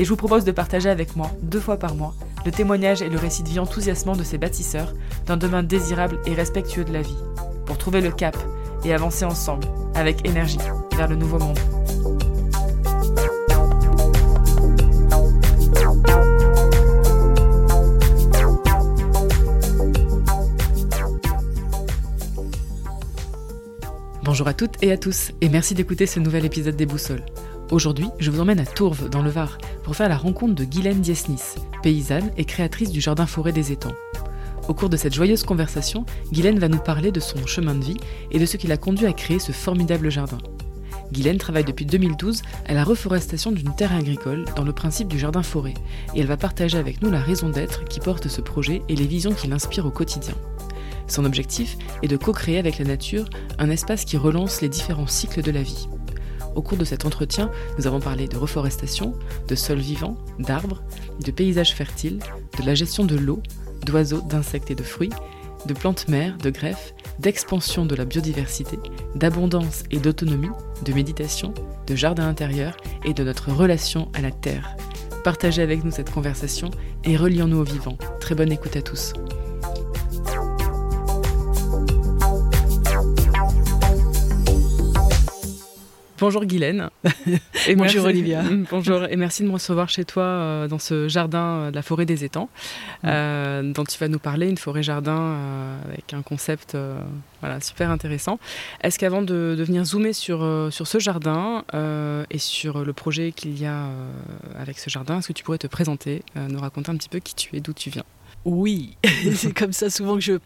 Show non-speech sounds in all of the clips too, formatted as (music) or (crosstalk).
et je vous propose de partager avec moi, deux fois par mois, le témoignage et le récit de vie enthousiasmant de ces bâtisseurs d'un demain désirable et respectueux de la vie, pour trouver le cap et avancer ensemble, avec énergie, vers le nouveau monde. Bonjour à toutes et à tous, et merci d'écouter ce nouvel épisode des Boussoles. Aujourd'hui, je vous emmène à Tourves, dans le Var, pour faire la rencontre de Guylaine Diesnis, paysanne et créatrice du Jardin Forêt des Étangs. Au cours de cette joyeuse conversation, Guylaine va nous parler de son chemin de vie et de ce qui l'a conduit à créer ce formidable jardin. Guylaine travaille depuis 2012 à la reforestation d'une terre agricole dans le principe du jardin forêt, et elle va partager avec nous la raison d'être qui porte ce projet et les visions qui l'inspirent au quotidien. Son objectif est de co-créer avec la nature un espace qui relance les différents cycles de la vie. Au cours de cet entretien, nous avons parlé de reforestation, de sols vivants, d'arbres, de paysages fertiles, de la gestion de l'eau, d'oiseaux, d'insectes et de fruits, de plantes mères, de greffes, d'expansion de la biodiversité, d'abondance et d'autonomie, de méditation, de jardin intérieur et de notre relation à la terre. Partagez avec nous cette conversation et relions-nous au vivant. Très bonne écoute à tous. Bonjour Guylaine. (laughs) Et bonjour Olivia. Bonjour et merci de me recevoir chez toi euh, dans ce jardin euh, de la forêt des étangs euh, dont tu vas nous parler, une forêt-jardin avec un concept voilà, super intéressant. Est-ce qu'avant de, de, venir zoomer sur, sur ce jardin et sur le projet qu'il y a avec ce jardin, est-ce que tu pourrais te présenter, nous raconter un petit peu qui tu es, d'où tu viens? Oui, (laughs) c'est comme ça souvent que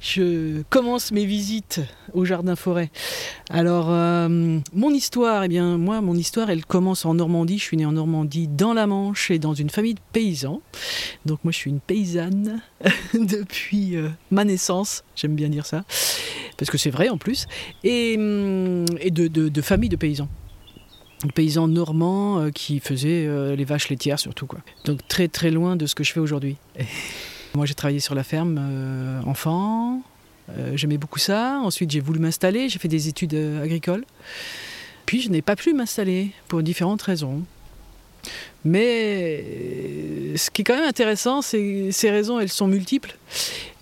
je, commence mes visites au jardin forêt. Alors, euh, mon histoire, eh bien, moi, mon histoire, elle commence en Normandie. Je suis née en Normandie, dans la Manche, et dans une famille de paysans. Donc, moi, je suis une paysanne (laughs) depuis euh, ma naissance. J'aime bien dire ça, parce que c'est vrai en plus. Et, hum, de, de, de famille de paysans paysans normands euh, qui faisaient les vaches laitières surtout quoi. Donc très très loin de ce que je fais aujourd'hui. (laughs) Moi, j'ai travaillé sur la ferme euh, enfant. Euh, j'aimais beaucoup ça. Ensuite, j'ai voulu m'installer. J'ai fait des études euh, agricoles. Puis, je n'ai pas pu m'installer pour différentes raisons. Mais ce qui est quand même intéressant, c'est ces raisons, elles sont multiples,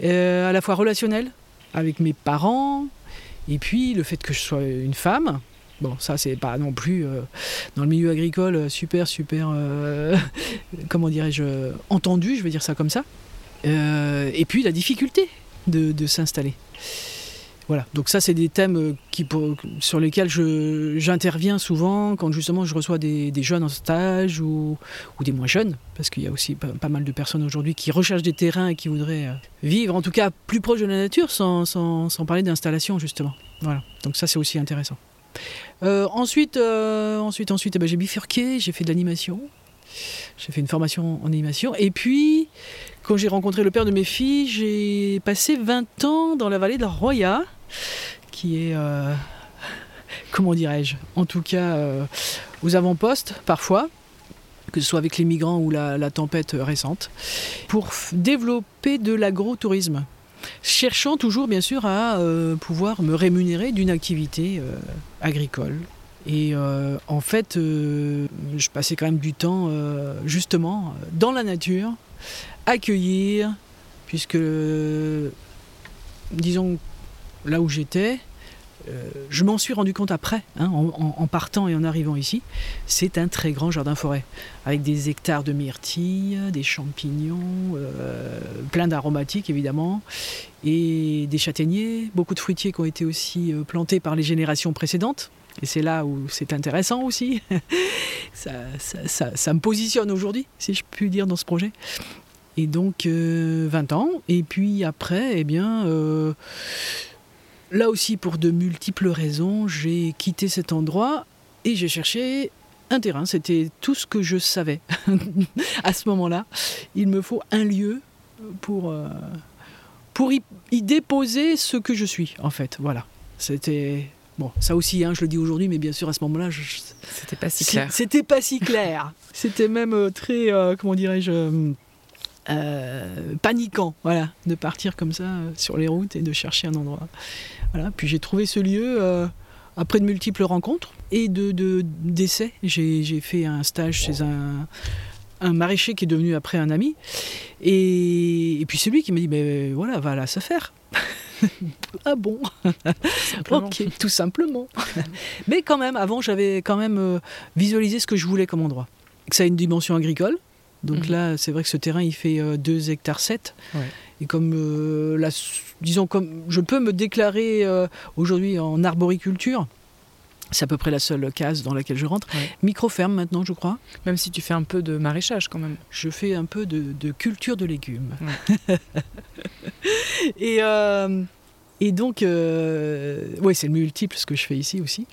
à la fois relationnelles avec mes parents, et puis le fait que je sois une femme. Bon, ça c'est pas non plus dans le milieu agricole super super (laughs) comment dirais-je entendu, je vais dire ça comme ça. Euh, et puis la difficulté de, s'installer. Voilà, donc ça c'est des thèmes euh, qui, sur lesquels j'interviens souvent quand justement je reçois des, jeunes en stage ou, des moins jeunes, parce qu'il y a aussi pas, mal de personnes aujourd'hui qui recherchent des terrains et qui voudraient euh, vivre en tout cas plus proche de la nature sans, parler d'installation justement. Voilà, donc ça c'est aussi intéressant. ensuite, ensuite, ensuite, eh ben, j'ai bifurqué, j'ai fait de l'animation, j'ai fait une formation en animation. Et puis, quand j'ai rencontré le père de mes filles, j'ai passé 20 ans dans la vallée de la Roya, qui est, euh, (laughs) comment dirais-je, en tout cas euh, aux avant-postes parfois, que ce soit avec les migrants ou la, tempête récente, pour développer de l'agrotourisme cherchant toujours bien sûr à euh, pouvoir me rémunérer d'une activité agricole et euh, en fait, euh, je passais quand même du temps euh, justement dans la nature, accueillir, puisque disons là où j'étais, je m'en suis rendu compte après, hein, en, partant et en arrivant ici. C'est un très grand jardin-forêt, avec des hectares de myrtilles, des champignons, plein d'aromatiques évidemment, et des châtaigniers, beaucoup de fruitiers qui ont été aussi plantés par les générations précédentes. Et c'est là où c'est intéressant aussi. (laughs) ça, me positionne aujourd'hui, si je puis dire, dans ce projet. Et donc, 20 ans. Et puis après, eh bien, Là aussi, pour de multiples raisons, j'ai quitté cet endroit et j'ai cherché un terrain. C'était tout ce que je savais (laughs) à ce moment-là. Il me faut un lieu pour, euh, pour y, déposer ce que je suis, en fait. Voilà. C'était. Bon, ça aussi, hein, je le dis aujourd'hui, mais bien sûr, à ce moment-là, c'était pas si clair. C'était pas si clair. (laughs) C'était même euh, très, euh, comment dirais-je, paniquant, voilà, de partir comme ça sur les routes et de chercher un endroit. Puis j'ai trouvé ce lieu euh, après de multiples rencontres et de, d'essais. J'ai, fait un stage chez un, maraîcher qui est devenu après un ami. Et, puis c'est lui qui m'a dit, mais voilà, va là se faire. (laughs) ah bon Ok, tout simplement. (laughs) Mais quand même, avant, j'avais quand même euh, visualisé ce que je voulais comme endroit. Que ça a une dimension agricole. Donc mhm. là, c'est vrai que ce terrain, il fait 2 euh, hectares 7. Et comme la, disons, comme je peux me déclarer euh, aujourd'hui en arboriculture, c'est à peu près la seule case dans laquelle je rentre. Micro-ferme maintenant, je crois. Même si tu fais un peu de maraîchage quand même. Je fais un peu de, culture de légumes. (laughs) et, euh, et donc, euh, ouais, c'est le multiple ce que je fais ici aussi.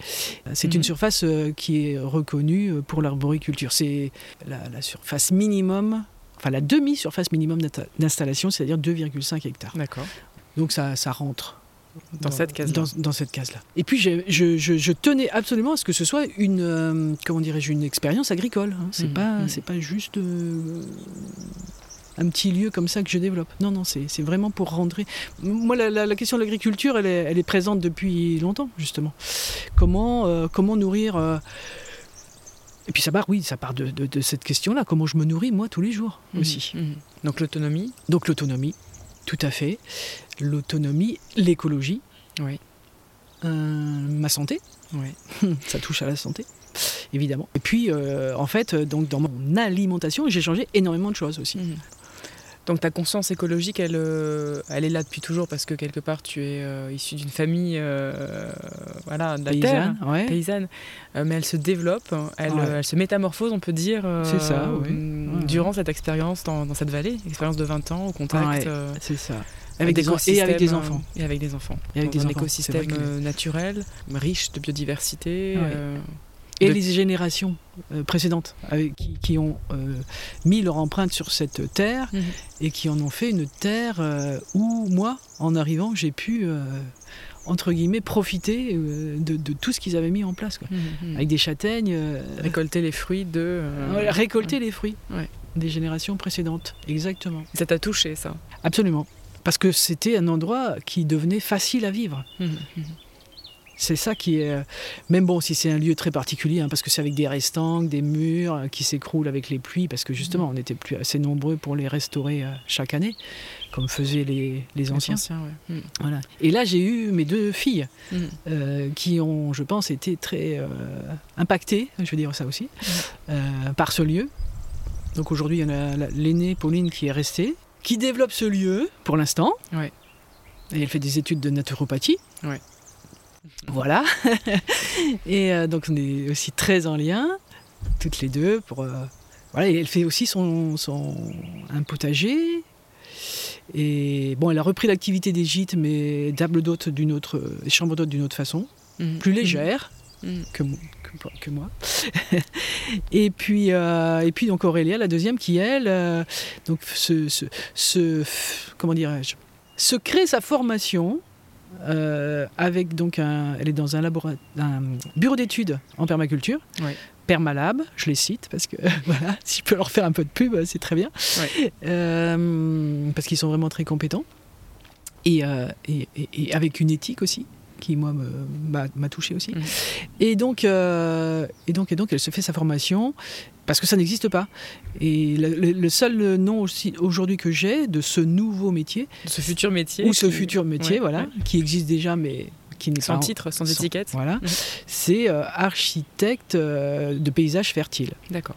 C'est une mhm. surface qui est reconnue pour l'arboriculture. C'est la surface minimum enfin la demi-surface minimum d'installation, c'est-à-dire 2,5 hectares. D'accord. Donc ça, ça rentre dans, cette. Dans, cette case-là. Et puis je, je, tenais absolument à ce que ce soit une, euh, comment dirais-je, une expérience agricole. Hein. C'est mmh, pas, mmh. c'est pas juste euh, un petit lieu comme ça que je développe. Non, non, c'est vraiment pour rendre. Moi, la, question de l'agriculture, elle est, elle est, présente depuis longtemps, justement. Comment, euh, comment nourrir et puis ça part, oui, ça part de, de, cette question-là, comment je me nourris moi tous les jours mmh, aussi. Mmh. Donc l'autonomie Donc l'autonomie, tout à fait. L'autonomie, l'écologie. Euh, ma santé. Oui. (laughs) ça touche à la santé, évidemment. Et puis, euh, en fait, donc dans mon alimentation, j'ai changé énormément de choses aussi. Mmh. Donc ta conscience écologique, elle, euh, elle est là depuis toujours parce que quelque part tu es euh, issu d'une famille euh, voilà, de la paysanne, terre, paysanne, mais elle se développe, elle, se métamorphose, on peut dire, ça, durant cette expérience dans, cette vallée, expérience de 20 ans au contact. c'est ça. Avec des, et avec des enfants. Et avec des enfants. Et avec des un écosystème naturel, riche de biodiversité. Et les générations euh, précédentes qui, ont euh, mis leur empreinte sur cette terre mhm. et qui en ont fait une terre euh, où moi, en arrivant, j'ai pu entre guillemets, profiter de, tout ce qu'ils avaient mis en place. Mhm, mhm. Avec des châtaignes. récolter les fruits de. récolter les fruits des générations précédentes. Exactement. Ça t'a touché, ça? Absolument. Parce que c'était un endroit qui devenait facile à vivre. C'est ça qui est. Euh, même bon, si c'est un lieu très particulier, hein, parce que c'est avec des restants, des murs euh, qui s'écroulent avec les pluies, parce que justement, mm. on n'était plus assez nombreux pour les restaurer euh, chaque année, comme faisaient les, anciens. Mm. voilà. Et là, j'ai eu mes deux filles mm. qui ont, je pense, été très impactées, je veux dire ça aussi, par ce lieu. Donc aujourd'hui, il y en a l'aînée, Pauline, qui est restée, qui développe ce lieu pour l'instant. Et elle fait des études de naturopathie. (laughs) Voilà. (laughs) et euh, donc on est aussi très en lien, toutes les deux. Pour, euh, voilà, et elle fait aussi son, son, un potager. Et bon, elle a repris l'activité des gîtes, mais table d'hôte d'une autre, chambre d'hôte d'une autre façon, mhm. plus légère. Mhm. Que, que, moi. (laughs) et puis euh, et puis donc Aurélia, la deuxième, qui elle, donc se, se comment dirais-je, se crée sa formation euh, avec donc un, elle est dans un, un bureau d'études en permaculture. Permalab, je les cite parce que (laughs) voilà, si je peux leur faire un peu de pub, c'est très bien. Euh, parce qu'ils sont vraiment très compétents. Euh, et, et, avec une éthique aussi qui moi m'a touché aussi. Mhm. Et donc et donc et donc elle se fait sa formation parce que ça n'existe pas. Et le, seul nom aujourd'hui que j'ai de ce nouveau métier, de ce futur métier, ou ce futur métier, voilà, qui existe déjà, mais qui n'est Sans pas titre, sans sans- étiquette Voilà, Mhm. c'est euh, architecte euh, de paysages fertiles. D'accord.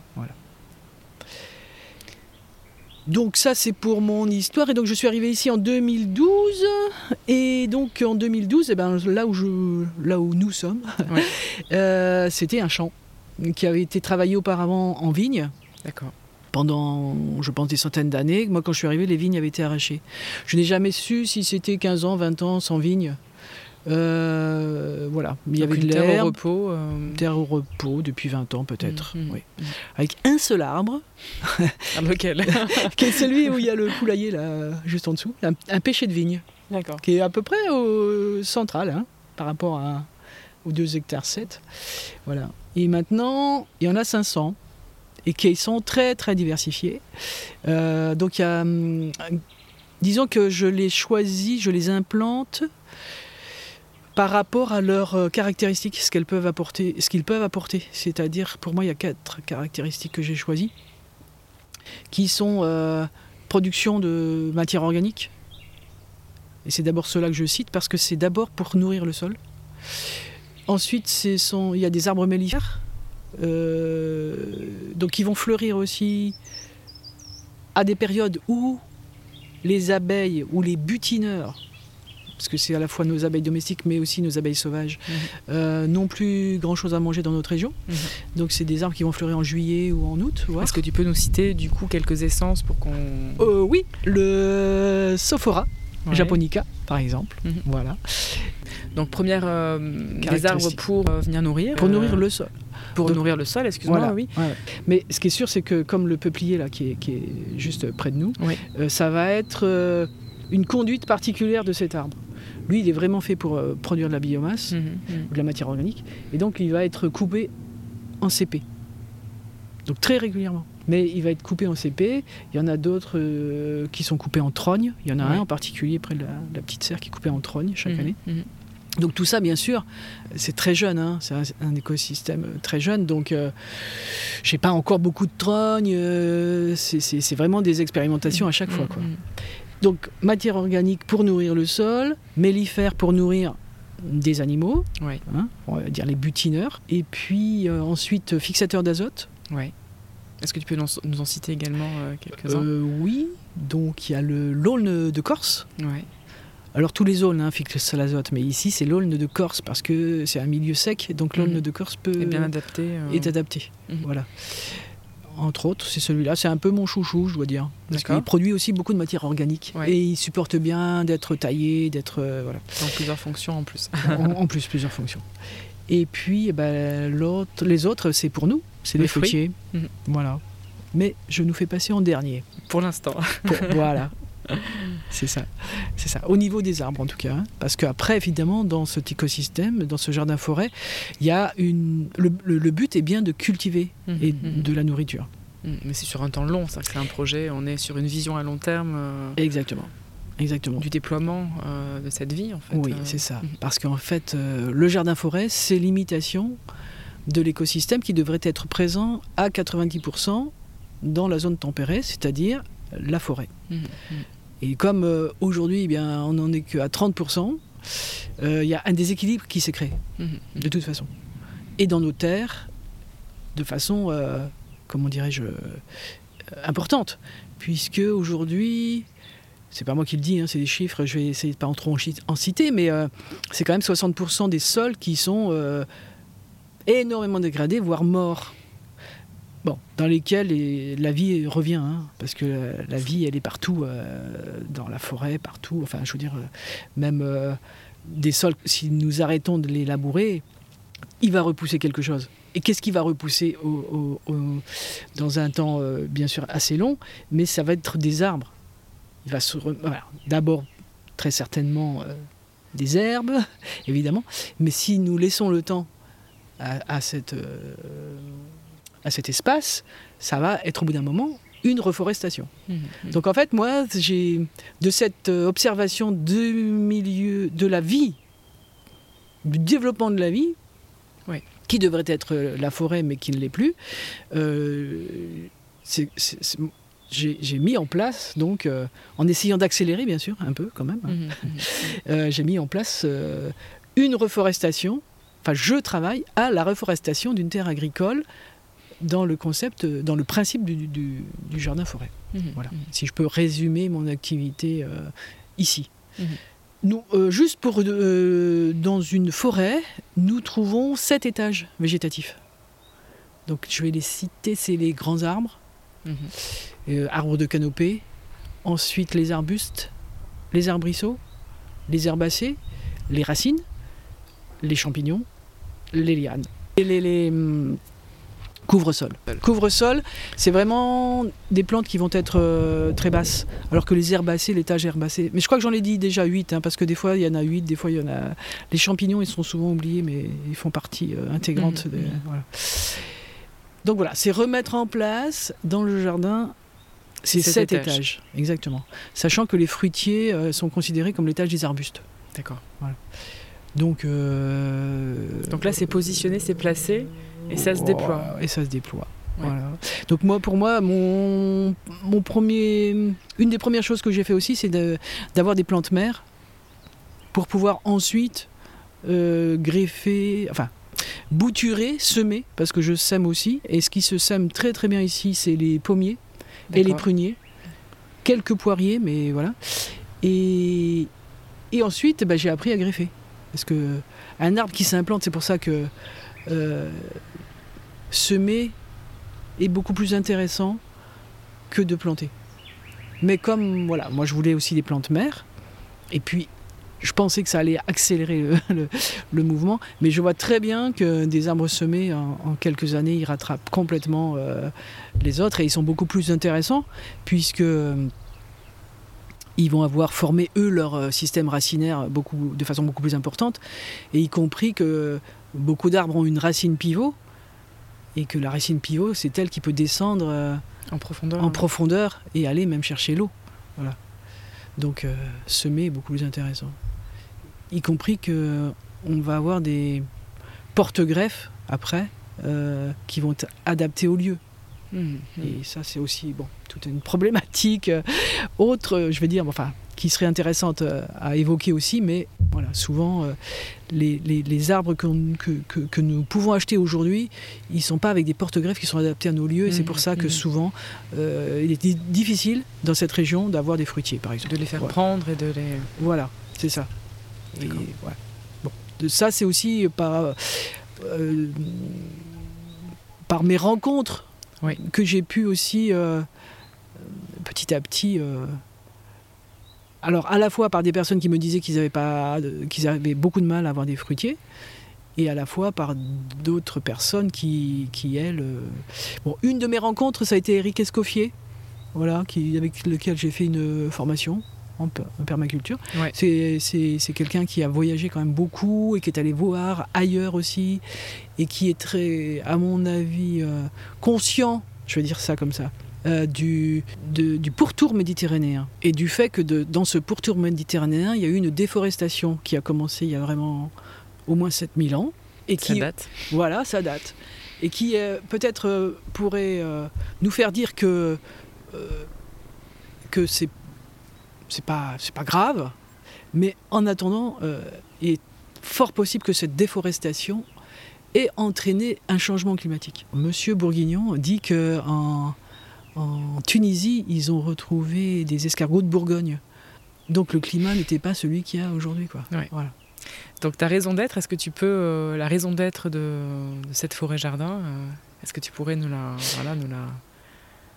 Donc ça c'est pour mon histoire et donc je suis arrivé ici en 2012 et donc en 2012 eh ben, là où je là où nous sommes Ouais. (laughs) euh, c'était un champ qui avait été travaillé auparavant en vigne D'accord. pendant je pense des centaines d'années. Moi quand je suis arrivé les vignes avaient été arrachées. Je n'ai jamais su si c'était 15 ans, 20 ans sans vigne. Euh, voilà, il y avait une de terre au repos. euh, terre au repos depuis 20 ans peut-être. Mhm. oui. Mhm. Avec un seul arbre (laughs) Ah, lequel (laughs) qui est celui où il y a le poulailler là, juste en dessous, un, un pêcher de vigne, D'accord. qui est à peu près au central hein, par rapport à, aux 2 hectares 7. Voilà. Et maintenant, il y en a 500 et qui sont très très diversifiés. Euh, donc il y a, hum, disons que je les choisis, je les implante par rapport à leurs euh, caractéristiques, ce qu'elles peuvent apporter, ce qu'ils peuvent apporter. C'est-à-dire, pour moi, il y a quatre caractéristiques que j'ai choisies, qui sont euh, production de matière organique. Et c'est d'abord cela que je cite parce que c'est d'abord pour nourrir le sol. Ensuite, son- il y a des arbres mellifères, euh, donc qui vont fleurir aussi à des périodes où les abeilles ou les butineurs, parce que c'est à la fois nos abeilles domestiques mais aussi nos abeilles sauvages, Mhm. euh, n'ont plus grand-chose à manger dans notre région. Mhm. Donc c'est des arbres qui vont fleurir en juillet ou en août. Est-ce que tu peux nous citer du coup quelques essences pour qu'on. Euh, oui, le Sophora Ouais. japonica, par exemple. Mhm. Voilà. Donc première euh, des arbres pour euh, venir nourrir. Pour euh, nourrir le sol. Pour Donc- nourrir le sol, excuse-moi, Voilà. oui. Ouais. Mais ce qui est sûr, c'est que comme le peuplier là, qui est, qui est juste près de nous, Oui. euh, ça va être une conduite particulière de cet arbre. Lui, il est vraiment fait pour produire de la biomasse Mhm, mhm. ou de la matière organique, et donc il va être coupé en CP. Donc très régulièrement. Mais il va être coupé en CP. Il y en a d'autres euh, qui sont coupés en trogne. Il y en a Ouais. un en particulier près de la, la petite serre qui est coupé en trogne chaque Mhm, année. mhm. Donc tout ça, bien sûr, c'est très jeune, hein, c'est un, un écosystème très jeune, donc euh, j'ai pas encore beaucoup de trognes, euh, c'est- vraiment des expérimentations à chaque fois. Quoi. Mhm. Donc matière organique pour nourrir le sol, mellifères pour nourrir des animaux, Ouais. hein, on va dire les butineurs, et puis euh, ensuite fixateur d'azote. Ouais. Est-ce que tu peux nous, en citer également euh, quelques-uns? Euh, oui, donc il y a le l'aulne de Corse. Ouais. Alors tous les aulnes hein, fixent l'azote, mais ici c'est l'aulne de Corse parce que c'est un milieu sec, donc l'aulne Mhm. de Corse peut Et bien adapté. euh, est adapté. Mhm. Voilà. Entre autres, c'est celui-là. C'est un peu mon chouchou, je dois dire. Parce qu'il produit aussi beaucoup de matière organique. Ouais. Et il supporte bien d'être taillé, d'être. euh, voilà. Dans plusieurs fonctions en plus. en, en plus, plusieurs fonctions. Et puis, eh ben, l'autre, les autres, c'est pour nous. C'est Les les fruitiers. Mhm. Voilà. Mais je nous fais passer en dernier. Pour l'instant. (laughs) Voilà. C'est ça. C'est ça. Au niveau des arbres, en tout cas. hein. Parce qu'après, évidemment, dans cet écosystème, dans ce jardin-forêt, il y a une. Le, le- le but est bien de cultiver et Mhm. de la nourriture. Mhm. Mais c'est sur un temps long, ça. C'est un projet. On est sur une vision à long terme euh, Exactement. Exactement. du déploiement euh, de cette vie, en fait. Oui, euh. c'est ça. Mhm. Parce qu'en fait, euh, le jardin-forêt, c'est l'imitation de l'écosystème qui devrait être présent à 90% dans la zone tempérée, c'est-à-dire la forêt. Mhm. Mhm. Et comme euh, aujourd'hui, eh bien, on n'en est qu'à 30%, euh, il y a un déséquilibre qui s'est créé, Mhm. de toute façon. Et dans nos terres, de façon, euh, comment dirais-je, importante. Puisque aujourd'hui, c'est pas moi qui le dis, hein, c'est des chiffres, je vais essayer de pas en trop en citer, mais euh, c'est quand même 60% des sols qui sont euh, énormément dégradés, voire morts. Bon, dans lesquels les- la vie revient, hein, parce que la, la vie, elle est partout, euh, dans la forêt, partout. Enfin, je veux dire, euh, même euh, des sols, si nous arrêtons de les labourer, il va repousser quelque chose. Et qu'est-ce qui va repousser au- dans un temps, euh, bien sûr, assez long? Mais ça va être des arbres. Il va se re- voilà. D'abord, très certainement, euh, des herbes, (laughs) évidemment. Mais si nous laissons le temps à, à cette, euh, à cet espace, ça va être au bout d'un moment une reforestation. Mhm. Mhm. Donc en fait, moi, j'ai de cette euh, observation du milieu, de la vie, du développement de la vie, Oui. qui devrait être la forêt, mais qui ne l'est plus. euh, c'est- j'ai mis en place, donc, euh, en essayant d'accélérer, bien sûr, un peu quand même, hein, (laughs) Mhm. Mhm. euh, j'ai mis en place euh, une reforestation, enfin je travaille à la reforestation d'une terre agricole dans le concept, dans le principe du, du- du jardin-forêt. Mhm. Voilà. Mhm. Si je peux résumer mon activité ici. Mhm. Nous, juste pour dans une forêt, nous trouvons sept étages végétatifs. Donc je vais les citer, c'est les grands arbres, Mhm. euh, arbres de canopée, ensuite les arbustes, les arbrisseaux, les herbacées, les racines, les champignons, les lianes. Et les, les, hum, couvre-sol. Couvre-sol, c'est vraiment des plantes qui vont être euh, très basses, alors que les herbacées, l'étage herbacé. Mais je crois que j'en ai dit déjà 8, parce que des fois il y en a 8, des fois il y en a. Les champignons, ils sont souvent oubliés, mais ils font partie euh, intégrante. Mhm, des- voilà. Donc voilà, c'est remettre en place dans le jardin ces Sept 7 étages. étages. Exactement. Sachant que les fruitiers euh, sont considérés comme l'étage des arbustes. D'accord. Donc, euh, Donc là, c'est positionné, c'est placé, et ça se déploie. Et ça se déploie. Ouais. Voilà. Donc moi, pour moi, mon, mon premier, une des premières choses que j'ai fait aussi, c'est de- d'avoir des plantes mères pour pouvoir ensuite euh, greffer, enfin bouturer, semer, parce que je sème aussi. Et ce qui se sème très très bien ici, c'est les pommiers et les pruniers, quelques poiriers, mais voilà. Et, et ensuite, bah, j'ai appris à greffer. Parce que un arbre qui s'implante, c'est pour ça que euh, semer est beaucoup plus intéressant que de planter. Mais comme, voilà, moi je voulais aussi des plantes mères, et puis je pensais que ça allait accélérer le, (laughs) le- le mouvement, mais je vois très bien que des arbres semés, en, en quelques années, ils rattrapent complètement euh, les autres, et ils sont beaucoup plus intéressants, puisque ils vont avoir formé, eux, leur euh, système racinaire beaucoup, de façon beaucoup plus importante, et y compris que beaucoup d'arbres ont une racine pivot, et que la racine pivot, c'est elle qui peut descendre euh, En profondeur. en hein. profondeur et aller même chercher l'eau. Voilà. Donc euh, semer est beaucoup plus intéressant. Y compris que on va avoir des porte-greffes après euh, qui vont être adaptés au lieu. Mhm. Et ça, c'est aussi bon, toute une problématique euh, autre, je vais dire, enfin, qui serait intéressante euh, à évoquer aussi, mais voilà, souvent, euh, les, les- les arbres que, que- que nous pouvons acheter aujourd'hui, ils ne sont pas avec des porte-greffes qui sont adaptés à nos lieux, et c'est pour ça que mhm. souvent, euh, il est di- difficile dans cette région d'avoir des fruitiers, par exemple. De les faire Voilà. prendre et de les. Voilà, c'est ça. Et D'accord. voilà. Bon, de ça, c'est aussi par, euh, par mes rencontres Oui. que j'ai pu aussi euh, petit à petit. euh, alors, à la fois par des personnes qui me disaient qu'ils avaient, pas, qu'ils avaient beaucoup de mal à avoir des fruitiers, et à la fois par d'autres personnes qui, qui elles. euh, Bon, une de mes rencontres, ça a été Eric Escoffier, voilà, qui, avec lequel j'ai fait une formation en, per- en permaculture. Ouais. C'est, c'est, c'est quelqu'un qui a voyagé quand même beaucoup et qui est allé voir ailleurs aussi et qui est très, à mon avis, euh, conscient, je vais dire ça comme ça, euh, du, de- du pourtour méditerranéen et du fait que de- dans ce pourtour méditerranéen, il y a eu une déforestation qui a commencé il y a vraiment au moins 7000 ans et Ça qui, date. voilà, ça date. Et qui euh, peut-être euh, pourrait nous faire dire que, que c'est, c'est, pas, pas grave, mais en attendant, euh, il est fort possible que cette déforestation ait entraîné un changement climatique. Monsieur Bourguignon dit que en, en Tunisie, ils ont retrouvé des escargots de Bourgogne. Donc le climat n'était pas celui qu'il y a aujourd'hui. Quoi. Ouais. Voilà. Donc ta raison d'être, est-ce que tu peux euh, la raison d'être de, de cette forêt jardin euh, Est-ce que tu pourrais nous la, voilà, nous la.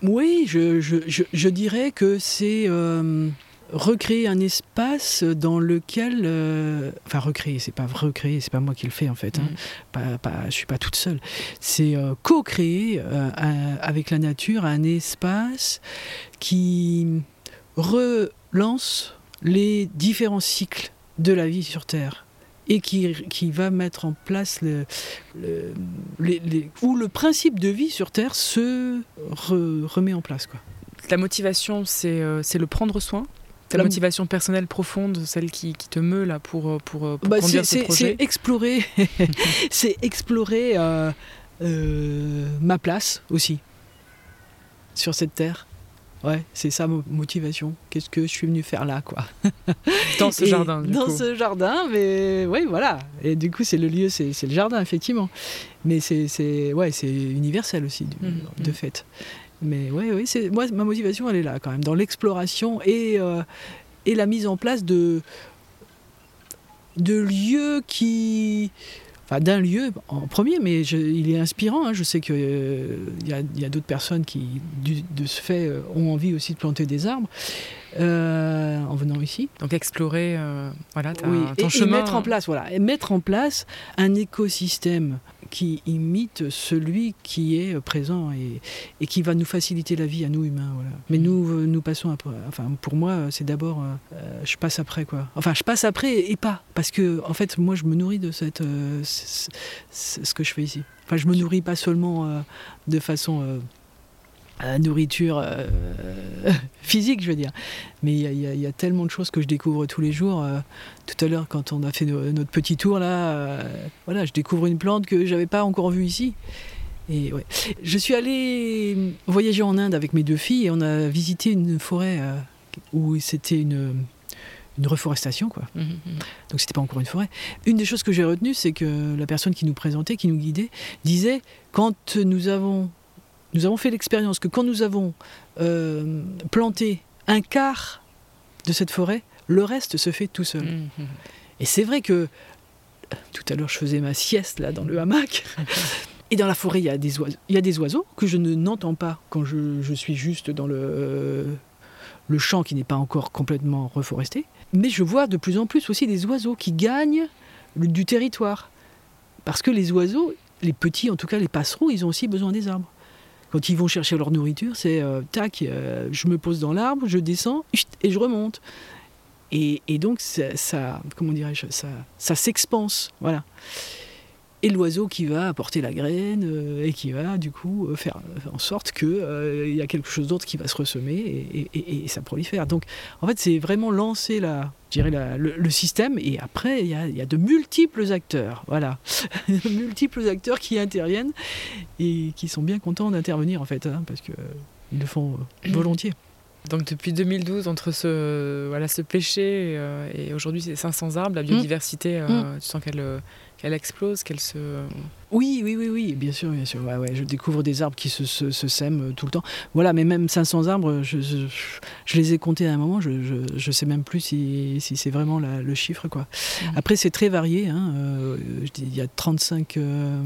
Oui, je, je, je, je dirais que c'est euh, recréer un espace dans lequel, euh, enfin recréer, c'est pas recréer, c'est pas moi qui le fais en fait. hein. Mhm. Pas, pas, je suis pas toute seule. C'est euh, co-créer euh, avec la nature un espace qui relance les différents cycles de la vie sur Terre et qui, qui va mettre en place le, le- les- les- où le principe de vie sur Terre se re- remet en place. Quoi. Ta motivation, c'est c'est le prendre soin Ta La- motivation personnelle profonde, celle qui, qui te meut là pour, euh, pour, euh, pour Bah, conduire ce projet c'est explorer, (laughs) c'est explorer euh, euh, ma place aussi sur cette terre. Ouais, c'est ça ma motivation. Qu'est-ce que je suis venu faire là, quoi? (laughs) Dans ce Et jardin, du Dans coup. ce jardin, mais oui, voilà. Et du coup, c'est le lieu, c'est le jardin, effectivement. Mais c'est ouais, universel aussi, du- Mhm, de fait. Mais oui, c'est moi, ma motivation, elle est là quand même, dans l'exploration et, euh, et la mise en place de, de lieux qui. Enfin, d'un lieu en premier, mais je- il est inspirant. hein. Je sais qu'il y a, il y a d'autres personnes qui, du- de ce fait, euh, ont envie aussi de planter des arbres euh, en venant ici. Donc explorer euh, voilà, ta- Oui, ton et, et chemin. mettre en place, voilà, et mettre en place un écosystème qui imite celui qui est présent et, et qui va nous faciliter la vie à nous humains. Voilà. Mais Mm. nous, euh, nous passons après. Enfin, pour moi, c'est d'abord, euh, euh, je passe après quoi. Enfin, je passe après et pas parce que en fait, moi, je me nourris de cette, euh, ce que je fais ici. Enfin, je me nourris pas seulement euh, de façon euh, euh, nourriture euh, (laughs) physique, je veux dire. Mais il y, a- y y tellement de choses que je découvre tous les jours. euh, tout à l'heure, quand on a fait no- notre petit tour là, euh, voilà, je découvre une plante que j'avais pas encore vue ici. Et ouais. Je suis allée voyager en Inde avec mes deux filles et on a visité une forêt où c'était une, une reforestation, quoi. Mhm, mhm. Donc c'était pas encore une forêt. Une des choses que j'ai retenues, c'est que la personne qui nous présentait, qui nous guidait, disait quand nous avons, nous avons fait l'expérience que quand nous avons euh, planté un quart de cette forêt, le reste se fait tout seul. Mhm, mhm. Et c'est vrai que tout à l'heure je faisais ma sieste là dans le hamac. (laughs) Et dans la forêt, il y a des oiseaux, il y a des oiseaux que je ne n'entends pas quand je, je suis juste dans le, le champ qui n'est pas encore complètement reforesté. Mais je vois de plus en plus aussi des oiseaux qui gagnent le- du territoire. Parce que les oiseaux, les petits, en tout cas les passereaux, ils ont aussi besoin des arbres. Quand ils vont chercher leur nourriture, c'est euh, tac, euh, je me pose dans l'arbre, je descends et je remonte. Et, donc ça, ça- comment dirais-je, ça, ça s'expanse, voilà. Et l'oiseau qui va apporter la graine euh, et qui va du coup euh, faire en sorte que euh, il y a quelque chose d'autre qui va se ressemer et, et- et- et ça prolifère. Donc en fait c'est vraiment lancer la, la- le, le système et après il y a, il y a de multiples acteurs, voilà, (laughs) de multiples acteurs qui interviennent et qui sont bien contents d'intervenir en fait, hein, parce que euh, ils le font euh, (clears throat) volontiers. Donc depuis 2012, entre ce, voilà, ce péché euh, et aujourd'hui c'est 500 arbres, la Mm. biodiversité, euh, tu sens qu'elle qu'elle explose, qu'elle se... Oui, oui, oui, oui, bien sûr, bien sûr. Ouais, ouais, je découvre des arbres qui se, se- se sèment euh, tout le temps. Voilà, mais même 500 arbres, je, je- je les ai comptés à un moment, je ne sais même plus si, si c'est vraiment la- le chiffre. quoi. Mhm. Après, c'est très varié. hein, euh, je dis, il y a 35 euh,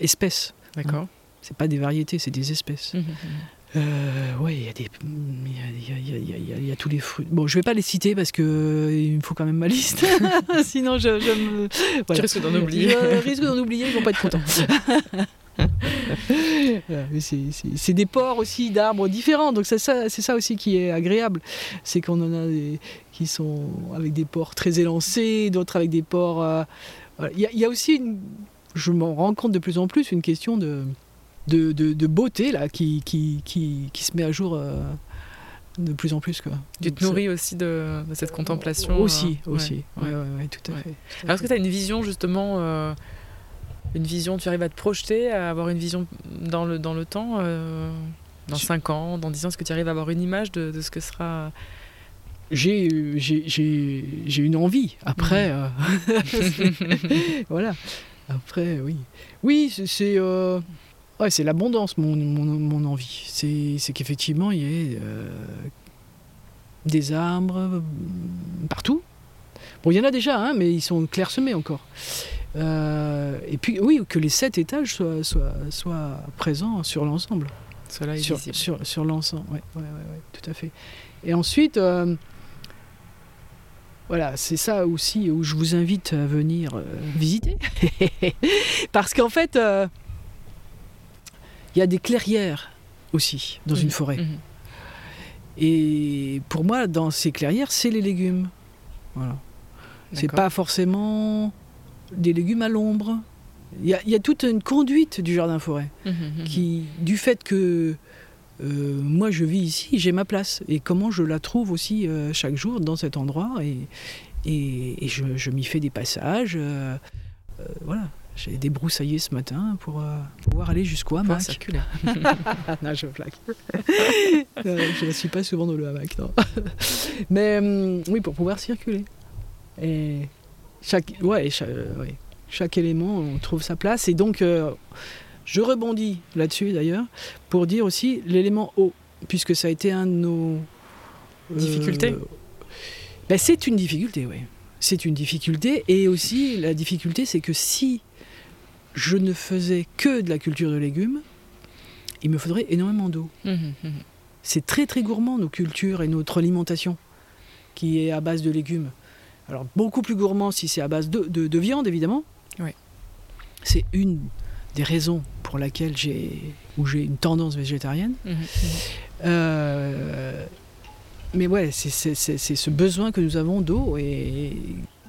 espèces. D'accord. C'est pas des variétés, c'est des espèces. Mhm, mhm. Euh, ouais, il y a des, il y y y a- tous les fruits. Bon, je vais pas les citer parce que euh, il me faut quand même ma liste. (laughs) Sinon, je, je me. Tu risques d'en oublier. Je risque d'en oublier, ils vont pas être contents. (laughs) C'est- des ports aussi d'arbres différents, donc c'est ça, ça aussi qui est agréable. C'est qu'on en a des, qui sont avec des ports très élancés, d'autres avec des ports. euh, voilà. Il y, a- il y a aussi, une- je m'en rends compte de plus en plus, une question de, de, de- de beauté là, qui, qui, qui, qui se met à jour euh, de plus en plus. Quoi. Tu te nourris aussi de, de cette contemplation. Aussi, euh, aussi. ouais. Ouais, tout à fait. Alors est-ce que tu as une vision justement, euh, une vision, tu arrives à te projeter, à avoir une vision dans le, dans le temps, euh, dans Je- 5 ans, dans 10 ans, est-ce que tu arrives à avoir une image de, ce que sera... j'ai j'ai- j'ai j'ai une envie. Après, euh, (laughs) voilà. Après, oui. Oui, c'est- c'est ouais, c'est l'abondance, mon, mon, mon envie. C'est c'est qu'effectivement, il y ait euh, des arbres euh, partout. Bon, il y en a déjà, hein, mais ils sont clairsemés encore. Euh, et puis, oui, que les sept étages soient, soient, soient présents sur l'ensemble Cela est sur, visible. sur, sur l'ensemble, ouais, ouais, ouais, ouais, tout à fait. Et ensuite, euh, voilà, c'est ça aussi où je vous invite à venir euh, visiter. (laughs) Parce qu'en fait, il y a des clairières aussi dans Mhm, une forêt. mhm. Et pour moi, dans ces clairières, c'est les légumes. Voilà. C'est pas forcément des légumes à l'ombre. Il y, a, il y a toute une conduite du jardin forêt Mhm, mhm. qui, du fait que euh, moi je vis ici, j'ai ma place. Et comment je la trouve aussi euh, chaque jour dans cet endroit. Et, et, et je, je m'y fais des passages. euh, voilà. J'ai débroussaillé ce matin pour euh, pouvoir aller jusqu'au Pouvoir hamac. circuler. (laughs) non, je blague. Non, (laughs) je ne suis pas souvent dans le hamac, non. (laughs) Mais hum, oui, pour pouvoir circuler. Et chaque, ouais, cha- euh, ouais, chaque élément, on trouve sa place. Et donc, euh, je rebondis là-dessus d'ailleurs, pour dire aussi l'élément eau, puisque ça a été un de nos. euh, Difficultés ben, C'est une difficulté, oui. C'est une difficulté. Et aussi, la difficulté, c'est que si je ne faisais que de la culture de légumes, il me faudrait énormément d'eau. Mhm, mhm. C'est très très gourmand nos cultures et notre alimentation qui est à base de légumes. Alors beaucoup plus gourmand si c'est à base de, de- de viande évidemment. Oui. C'est une des raisons pour laquelle j'ai où j'ai une tendance végétarienne. Euh, mais ouais, c'est ce besoin que nous avons d'eau. Et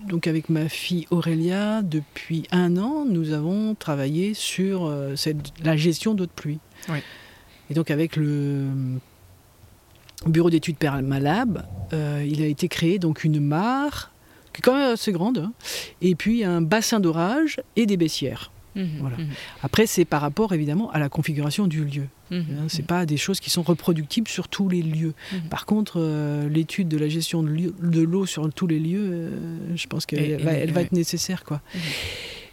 donc avec ma fille Aurélia, depuis un an, nous avons travaillé sur euh, cette- la gestion d'eau de pluie. Oui. Et donc avec le bureau d'études Permalab, euh, il a été créé donc une mare, qui est quand même assez grande, hein, et puis un bassin d'orage et des baissières. Mhm, Voilà. mhm, Après, c'est par rapport évidemment à la configuration du lieu. Hein, c'est pas des choses qui sont reproductibles sur tous les lieux. Par contre, euh, l'étude de la gestion de, l'eau sur tous les lieux, euh, je pense qu'elle va, elle être nécessaire. Quoi.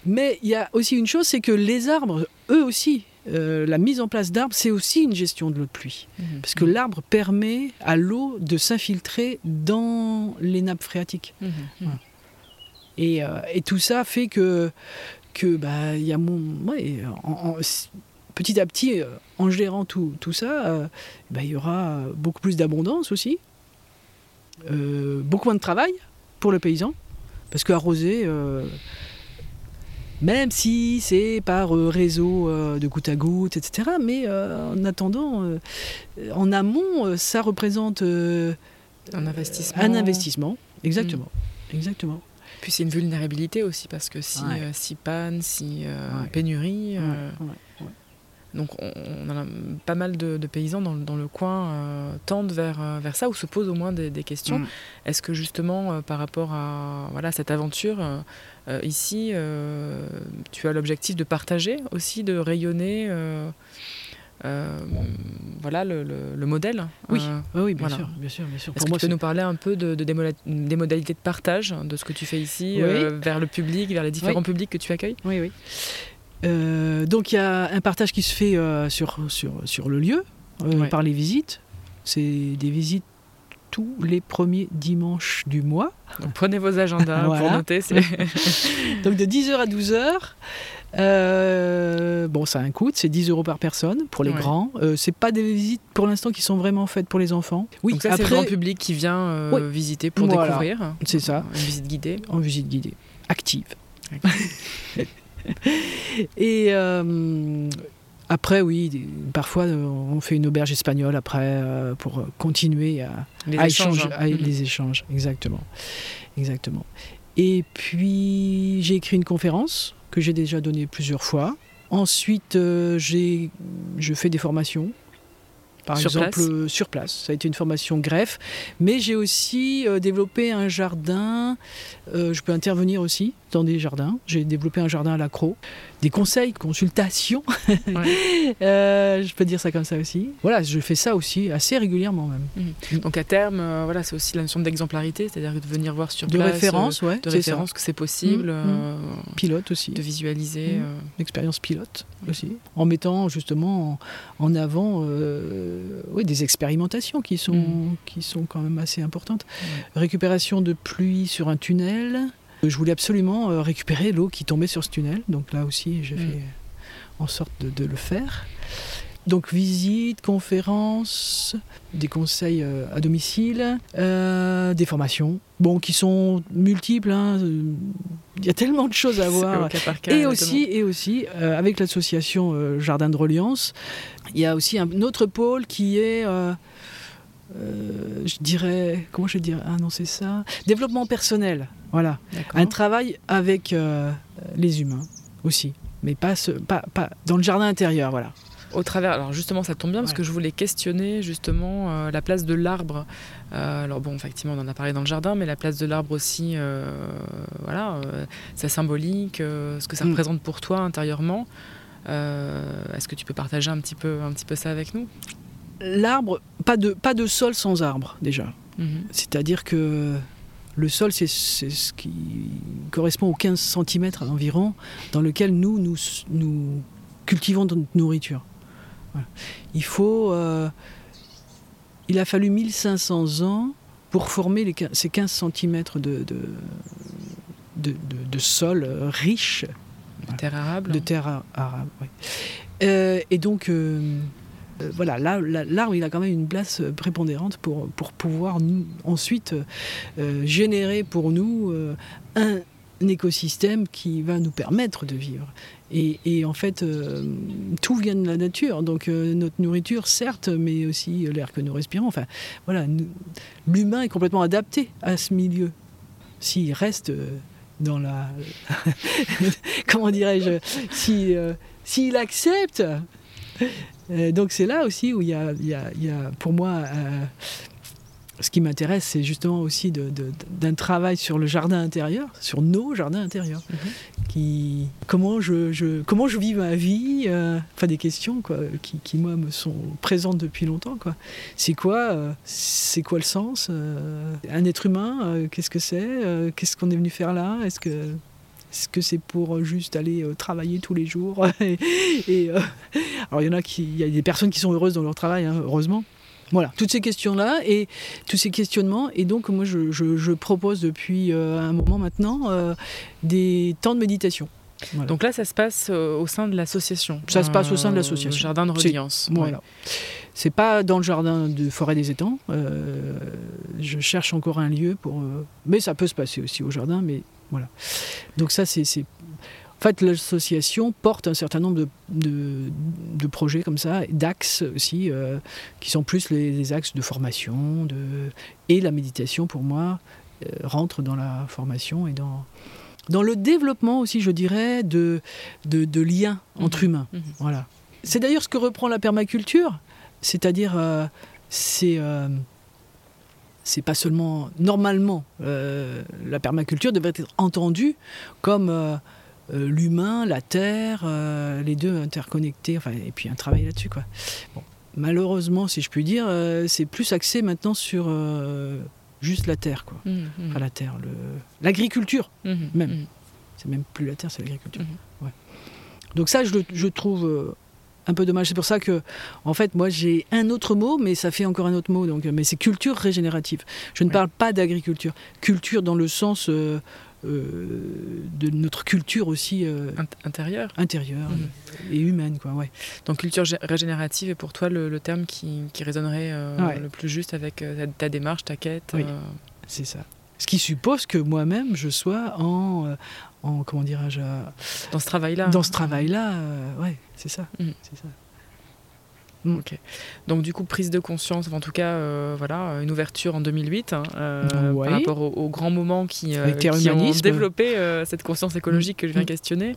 Mais il y a aussi une chose, c'est que les arbres, eux aussi, euh, la mise en place d'arbres, c'est aussi une gestion de l'eau de pluie. Parce que l'arbre permet à l'eau de s'infiltrer dans les nappes phréatiques. Et, euh, et tout ça fait que, que bah, il y a mon, ouais, en- en- petit à petit, euh, en gérant tout, tout ça, euh, bah, il y aura beaucoup plus d'abondance aussi, Euh, beaucoup moins de travail pour le paysan, parce qu'arroser, euh, même si c'est par réseau de goutte à goutte, etc., mais en attendant, en amont, ça représente Un investissement. un investissement. Exactement. Exactement. Puis c'est une vulnérabilité aussi parce que si, Ouais. euh, si panne, si euh, Ouais. pénurie. euh, Ouais. Donc on, on a pas mal de, de paysans dans, le- dans le coin tendent vers, vers ça ou se posent au moins des, des questions. Mm. Est-ce que justement par rapport à voilà, cette aventure, ici, tu as l'objectif de partager aussi, de rayonner euh, voilà, le, le- le modèle Oui. Euh, oui, bien Voilà. sûr, bien sûr, bien sûr. Est-ce que moi, tu peux nous parler un peu de, de- des, modalités de partage de ce que tu fais ici Oui. euh, vers le public, vers les différents Oui. publics que tu accueilles? Oui, oui. Donc il y a un partage qui se fait sur, sur, sur le lieu, Ouais. par les visites. C'est des visites tous les premiers dimanches du mois. Donc, Prenez vos agendas (laughs) pour noter. (laughs) Donc de 10h à 12h. Euh, bon, ça a un coût, c'est 10 euros par personne pour les Ouais. grands. Euh, c'est pas des visites pour l'instant qui sont vraiment faites pour les enfants. Oui, Donc ça, c'est le après, grand public qui vient euh, Oui. visiter pour Voilà. découvrir. C'est ça. Une visite guidée. en visite guidée, active. (laughs) Et euh, après, oui, parfois on fait une auberge espagnole après euh, pour continuer à, Les à échanges. échanger- hein. à- Mhm. les échanges, exactement, exactement. Et puis j'ai écrit une conférence que j'ai déjà donnée plusieurs fois. Ensuite, euh, j'ai, je fais des formations. Par Sur exemple, place euh, sur place. Ça a été une formation greffe. Mais j'ai aussi euh, développé un jardin. Je peux intervenir aussi dans des jardins. J'ai développé un jardin à l'accro. Des conseils, consultations. (laughs) Euh, je peux dire ça comme ça aussi. Voilà, je fais ça aussi assez régulièrement même. Donc à terme, euh, voilà, c'est aussi la notion d'exemplarité, c'est-à-dire de venir voir sur De place, référence, ouais. euh, de c'est ça. référence que c'est possible, Mm, euh, Pilote aussi. de visualiser. Mm. euh, L'expérience pilote aussi. En mettant justement en, en avant oui, des expérimentations qui sont, Mm. qui sont quand même assez importantes. Récupération de pluie sur un tunnel. Je voulais absolument euh, récupérer l'eau qui tombait sur ce tunnel. Donc là aussi, j'ai Mm. fait en sorte de, de le faire. Donc visite, conférences, des conseils euh, à domicile, euh, des formations, bon, qui sont multiples. hein. Il y a tellement de choses à (laughs) voir. cas par cas, Et aussi, et aussi euh, avec l'association euh, Jardin de Reliance, il y a aussi un autre pôle qui est, euh, euh, je dirais, comment je dirais, ah non c'est ça, développement personnel, voilà, un travail avec euh, les humains aussi, mais pas, ce- pas, pas dans le jardin intérieur, voilà. Au travers, alors justement, ça tombe bien parce que je voulais questionner justement euh, la place de l'arbre. Euh, alors bon, effectivement, on en a parlé dans le jardin, mais la place de l'arbre aussi, voilà, c'est symbolique, ce que ça mm. représente pour toi intérieurement. Est-ce que tu peux partager un petit peu, un petit peu ça avec nous? L'arbre, pas de, pas de sol sans arbre déjà. Mhm. C'est-à-dire que le sol, c'est ce qui correspond aux 15 cm environ dans lequel nous, nous, nous cultivons notre nourriture. Il faut. Euh, il a fallu 1500 ans pour former les, ces 15 cm de, de, de, sol riche. De terre arabe. De terre arabe, oui. Euh, et donc. Euh, euh, voilà, l'arbre, il a quand même une place euh, prépondérante pour, pour pouvoir ensuite euh, générer pour nous un, écosystème qui va nous permettre de vivre. Et, en fait, tout vient de la nature. Donc notre nourriture, certes, mais aussi l'air que nous respirons. Enfin, voilà, l'humain est complètement adapté à ce milieu. S'il reste dans la... (laughs) comment dirais-je S'il accepte euh, donc c'est là aussi où il y a, pour moi, euh, ce qui m'intéresse, c'est justement aussi d'un travail sur le jardin intérieur, sur nos jardins intérieurs. Mhm. qui, comment, je, comment je vis ma vie, euh, enfin des questions quoi, qui, moi, me sont présentes depuis longtemps. Quoi. C'est quoi, c'est quoi le sens Un être humain, qu'est-ce que c'est Qu'est-ce qu'on est venu faire là Est-ce que est-ce que c'est pour euh, juste aller euh, travailler tous les jours (laughs) et, euh, Alors il y en a qui, il y a des personnes qui sont heureuses dans leur travail, hein, heureusement. Voilà, toutes ces questions-là et tous ces questionnements. Et donc, moi, je, propose depuis un moment maintenant des temps de méditation. Donc là, ça se passe au sein de l'association. Ça se passe au sein de l'association. Le jardin de reliance. Voilà. C'est pas dans le jardin de Forêt des Étangs. je cherche encore un lieu pour. mais ça peut se passer aussi au jardin, mais voilà. Donc ça, c'est... En fait, l'association porte un certain nombre de, de, projets comme ça, d'axes aussi, euh, qui sont plus les, axes de formation, de, et la méditation, pour moi, euh, rentre dans la formation et dans, dans le développement aussi, je dirais, de, de, liens mmh. entre humains. Mmh. Voilà. C'est d'ailleurs ce que reprend la permaculture, c'est-à-dire, euh, c'est c'est pas seulement normalement euh, la permaculture devrait être entendue comme euh, euh, l'humain, la terre, les deux interconnectés, enfin, et puis un travail là-dessus quoi. malheureusement, si je puis dire, c'est plus axé maintenant sur juste la terre quoi. Mmh, mmh. Enfin la terre, l'agriculture mmh, même. C'est même plus la terre, c'est l'agriculture. Donc ça, je, je trouve un peu dommage. C'est pour ça que, en fait, moi, j'ai un autre mot, mais ça fait encore un autre mot. Donc, mais c'est culture régénérative. Je ne parle pas d'agriculture. Culture dans le sens euh, euh, de notre culture aussi euh, intérieure, intérieure mhm. et humaine, quoi. Ouais. Donc, culture régénérative est pour toi le, terme qui, résonnerait le plus juste avec ta, démarche, ta quête. Oui. C'est ça. Ce qui suppose que moi-même, je sois en, en comment dirais-je dans ce travail-là. Dans ce travail-là, euh, ouais, c'est ça, mm. c'est ça. Mm. Ok. Donc du coup prise de conscience, en tout cas euh, voilà une ouverture en 2008 hein, euh, par rapport aux, grands moments qui, qui ont développé cette conscience écologique que je viens mm. questionner.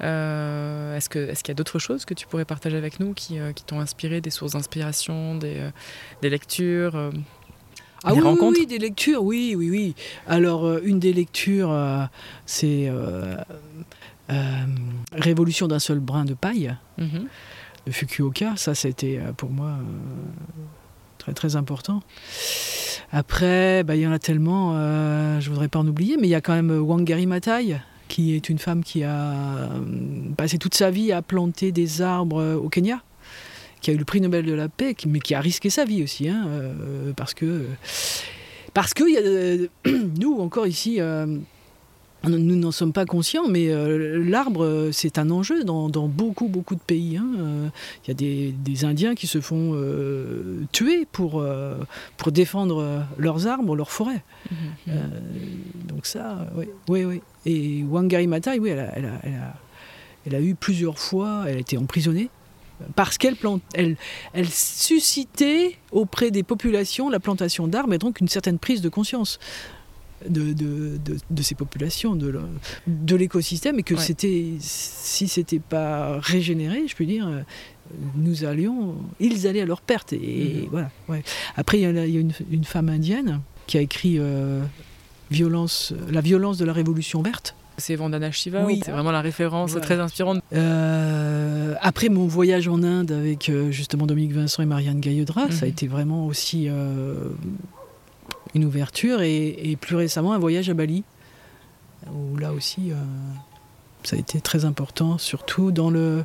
est-ce que est-ce qu'il y a d'autres choses que tu pourrais partager avec nous qui, qui t'ont inspiré, des sources d'inspiration, des, des lectures ah oui, oui, des lectures, oui, oui, oui. Alors, euh, une des lectures, euh, c'est euh, Révolution d'un seul brin de paille mhm. de Fukuoka. Ça, c'était pour moi très, très important. Après, bah, il y en a tellement, je voudrais pas en oublier, mais il y a quand même Wangari Maathai, qui est une femme qui a passé toute sa vie à planter des arbres au Kenya qui a eu le prix Nobel de la paix, mais qui a risqué sa vie aussi, hein, euh, parce que parce que y a, euh, (clears throat) nous encore ici. Euh, nous n'en sommes pas conscients, mais l'arbre, c'est un enjeu dans, beaucoup, beaucoup de pays. Hein. Il y a des, Indiens qui se font tuer pour, pour défendre leurs arbres, leurs forêts. Mmh, mmh. donc ça, oui, oui, oui. Et Wangari Maathai, oui, elle a, elle, a, elle, a, elle a eu plusieurs fois, elle a été emprisonnée parce qu'elle elle, elle suscitait auprès des populations la plantation d'arbres et donc une certaine prise de conscience. de, de, de, de ces populations, de, l'écosystème, et que Ouais. c'était, si c'était pas régénéré, je peux dire, euh, nous allions, ils allaient à leur perte. Et Mhm. voilà. Ouais. Après, il y a, il y a une, une femme indienne qui a écrit euh, violence, La violence de la révolution verte. C'est Vandana Shiva, Oui. c'est vraiment la référence Voilà. très inspirante. Euh, après mon voyage en Inde avec euh, justement Dominique Vincent et Marianne Gailledra, ça a Mhm. été vraiment aussi euh, une ouverture. Et, et plus récemment, un voyage à Bali, où là aussi, euh, ça a été très important, surtout dans le.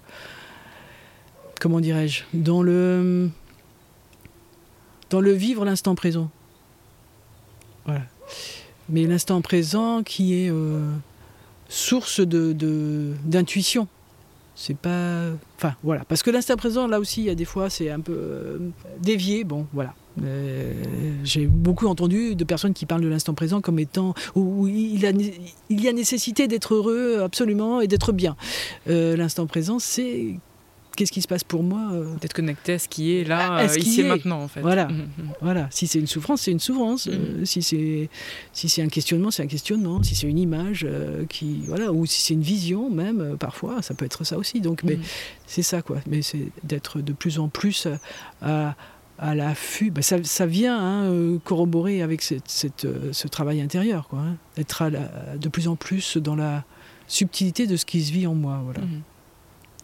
Comment dirais-je Dans le. Dans le vivre l'instant présent. Voilà. Mais l'instant présent qui est euh, source de- de- d'intuition. C'est pas. Enfin, voilà. Parce que l'instant présent, là aussi, il y a des fois, c'est un peu euh, dévié. Bon, voilà. Euh, J'ai beaucoup entendu de personnes qui parlent de l'instant présent comme étant où il, a- il y a nécessité d'être heureux absolument et d'être bien. Euh, l'instant présent, c'est qu'est-ce qui se passe pour moi euh, D'être connecté à ce qui est là, À ce euh, qui ici et est. maintenant, en fait. Voilà. Mhm, mhm. Voilà, si c'est une souffrance, c'est une souffrance. Mhm. Euh, si c'est si c'est un questionnement, c'est un questionnement. Si c'est une image euh, qui voilà, ou si c'est une vision même, euh, parfois, ça peut être ça aussi. Donc, mais c'est ça quoi. Mais c'est d'être de plus en plus à, à l'affût. Ben, ça, ça vient hein, euh, corroborer avec cette, cette, euh, ce travail intérieur, quoi. hein. D'être à la- de plus en plus dans la subtilité de ce qui se vit en moi. Voilà.